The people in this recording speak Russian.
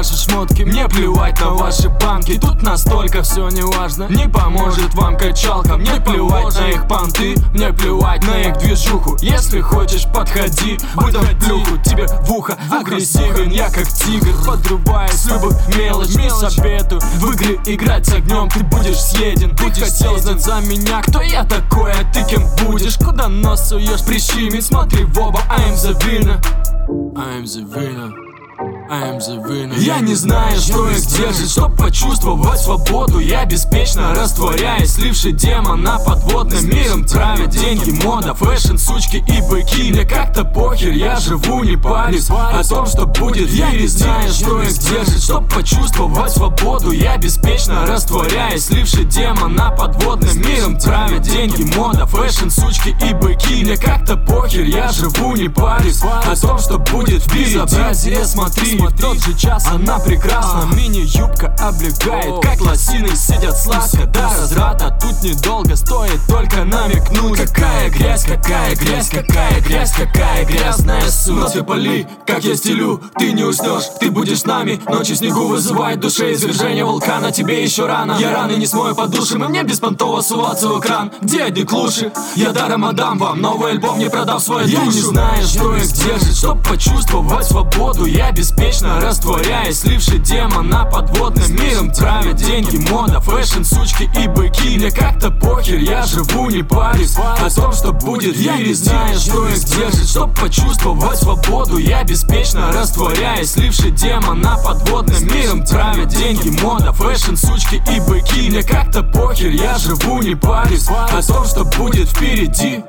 ваши шмотки Мне плевать на ваши банки. Тут настолько все не важно Не поможет вам качалка. Мне плевать на их понты Мне плевать на их движуху. Если хочешь, подходи Выдам плюху. Тебе в ухо Агрессивен я как тигр. Подрубаю с любых мелочь обету В игры играть с огнем Ты будешь съеден. Ты хотел знать за меня Кто я такой, а ты кем будешь? Куда нос суешь, прищемить Смотри в оба, I'm the winner. I'm the winner я не знаю, что их держит, чтоб почувствовать свободу. Я беспечно растворяюсь, сливший демона подводным миром Травят деньги, мода, fashion, сучки и быки. Мне как-то похер, я живу, не парюсь О том, что будет. Я не знаю, что их держит, чтоб почувствовать свободу. Я беспечно растворяюсь, сливший демона подводным миром Травят деньги, мода, fashion, сучки и быки. Мне как-то похер, я живу, не парюсь О том, что будет впереди. Безобразие, в тот же час она прекрасна. Мини-юбка облегает, как лосины сидят сладко. До разврата тут недолго, стоит только намекнуть. Какая грязь, какая грязь, какая грязь, какая грязная суть. Но ты поли, как я стелю, ты не уснешь, ты будешь с нами. Ночи снегу вызывает душе извержение вулкана. Тебе еще рано, я раны не смою под душем И мне беспонтово суваться в экран, где одни клуши. Я даром отдам вам новый альбом, не продав свою душу Я не знаю, что их держит, чтоб почувствовать свободу. Я беспечно растворяясь, сливший демона подводным миром Травят деньги, мода, fashion, сучки и быки. Мне как-то похер, я живу, не парюсь. О том, что будет, я не знаю, что их держит. Чтоб почувствовать свободу, я беспечно растворяясь, сливший демона подводным миром Травят деньги, мода, fashion, сучки и быки. Мне как-то похер, я живу, не парюсь. О том, что будет впереди